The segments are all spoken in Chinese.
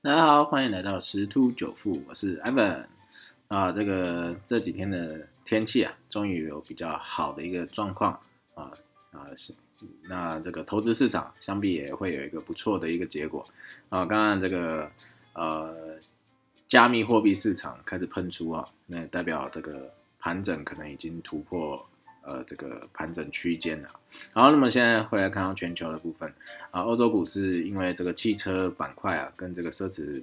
大家好，欢迎来到十突九富，我是 Evan 啊。这个这几天的天气啊，终于有比较好的一个状况啊啊是。那这个投资市场相比也会有一个不错的一个结果啊。刚刚这个呃加密货币市场开始喷出啊，那代表这个盘整可能已经突破。呃，这个盘整区间啊。好，那么现在回来看到全球的部分啊，欧洲股市因为这个汽车板块啊，跟这个奢侈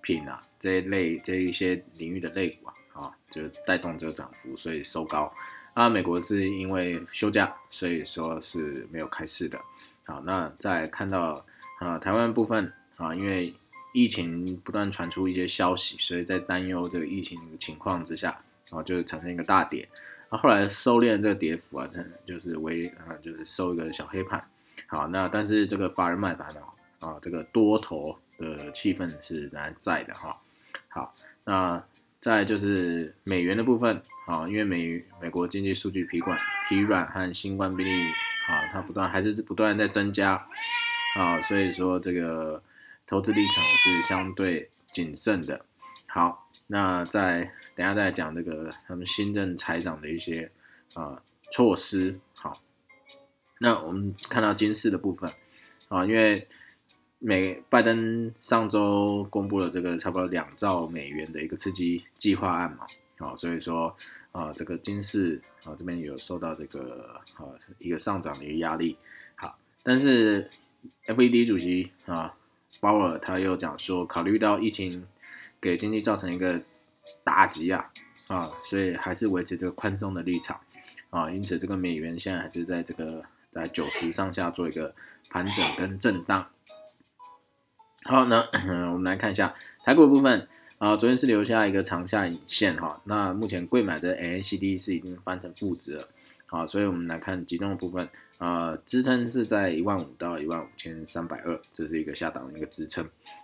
品啊这一类这一些领域的类股啊，啊，就带动这个涨幅，所以收高。啊，美国是因为休假，所以说是没有开市的。好，那再看到啊，台湾部分啊，因为疫情不断传出一些消息，所以在担忧这个疫情的情况之下，啊，就产生一个大跌。那后来收敛这个跌幅啊，就是微啊，就是收一个小黑盘。好，那但是这个法人买盘呢，啊，这个多头的气氛是仍然在的哈。好，那再就是美元的部分，啊，因为美美国经济数据疲软，疲软和新冠病例啊，它不断还是不断在增加，啊，所以说这个投资立场是相对谨慎的。好，那再等下再讲这个他们新任财长的一些啊措施。好，那我们看到金市的部分啊，因为美拜登上周公布了这个差不多两兆美元的一个刺激计划案嘛，啊，所以说啊这个金市啊这边有受到这个啊一个上涨的一个压力。好，但是 FED 主席啊鲍尔他又讲说，考虑到疫情。给经济造成一个打击啊啊，所以还是维持这个宽松的立场啊，因此这个美元现在还是在这个在九十上下做一个盘整跟震荡。好，那 我们来看一下台股部分啊，昨天是留下一个长下影线哈，那目前贵买的 NCD 是已经翻成负值了。啊，所以我们来看集中的部分，啊，支撑是在一万五到一万五千三百二，这是一个下档的一个支撑，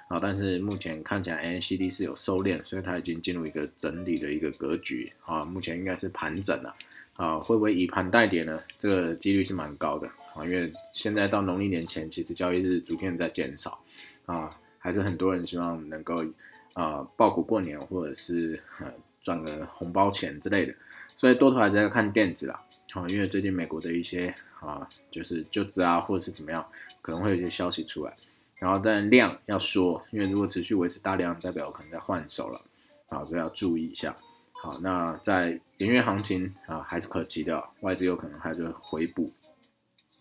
啊，但是目前看起来 N C D 是有收敛，所以它已经进入一个整理的一个格局，啊，目前应该是盘整了，啊，会不会以盘带跌呢？这个几率是蛮高的，啊，因为现在到农历年前，其实交易日逐渐在减少，啊，还是很多人希望能够，啊，报股过年或者是赚个红包钱之类的，所以多头还是在看电子啦。好，因为最近美国的一些啊，就是就职啊，或者是怎么样，可能会有一些消息出来。然后，但量要说，因为如果持续维持大量，代表可能在换手了，啊，所以要注意一下。好，那在元月行情啊，还是可期的，外资有可能还是回补。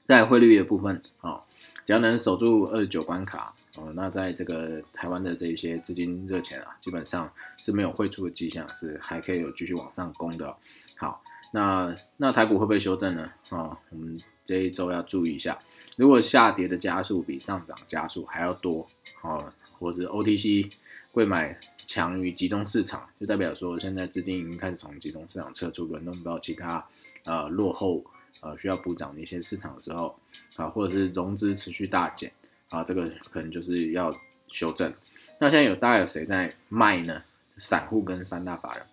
在汇率的部分啊，只要能守住二十九关卡，哦，那在这个台湾的这些资金热钱啊，基本上是没有汇出的迹象，是还可以有继续往上攻的。好。那那台股会不会修正呢？啊，我们这一周要注意一下，如果下跌的加速比上涨加速还要多，啊，或者 OTC 贵买强于集中市场，就代表说现在资金已经开始从集中市场撤出，轮动到其他呃落后呃需要补涨的一些市场的时候，啊，或者是融资持续大减，啊，这个可能就是要修正。那现在有大概有谁在卖呢？散户跟三大法人，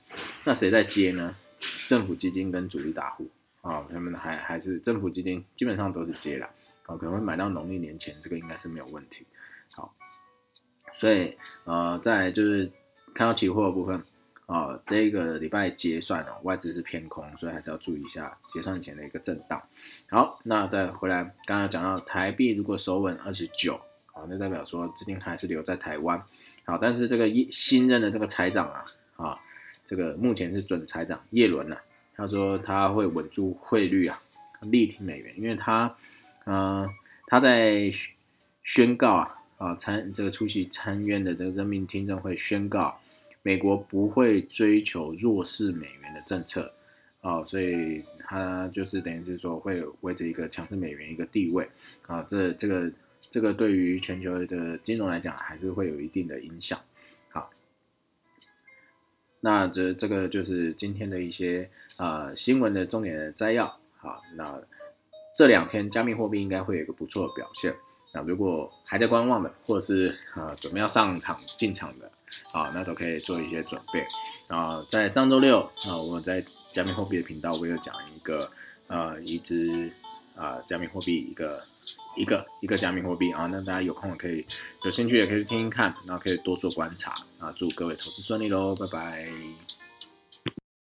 那谁在接呢？政府基金跟主力大户啊，他们还还是政府基金基本上都是接了啊，可能会买到农历年前，这个应该是没有问题。好，所以呃，再就是看到期货的部分啊，这个礼拜结算哦，外资是偏空，所以还是要注意一下结算前的一个震荡。好，那再回来，刚刚讲到台币如果守稳二十九，啊，那代表说资金还是留在台湾。好，但是这个一新任的这个财长啊，啊。这个目前是准财长叶伦呐，他说他会稳住汇率啊，力挺美元，因为他，呃，他在宣告啊，啊参这个出席参院的这个人民听证会宣告，美国不会追求弱势美元的政策，啊，所以他就是等于是说会维持一个强势美元一个地位，啊，这这个这个对于全球的金融来讲还是会有一定的影响。好那这这个就是今天的一些呃新闻的重点的摘要。好，那这两天加密货币应该会有一个不错的表现。那如果还在观望的，或者是呃准备要上场进场的，啊，那都可以做一些准备。啊，在上周六啊，我在加密货币的频道，我有讲一个呃一只啊加密货币一个一个一个加密货币啊。那大家有空可以有兴趣也可以去听听看，然后可以多做观察啊。祝各位投资顺利喽，拜拜。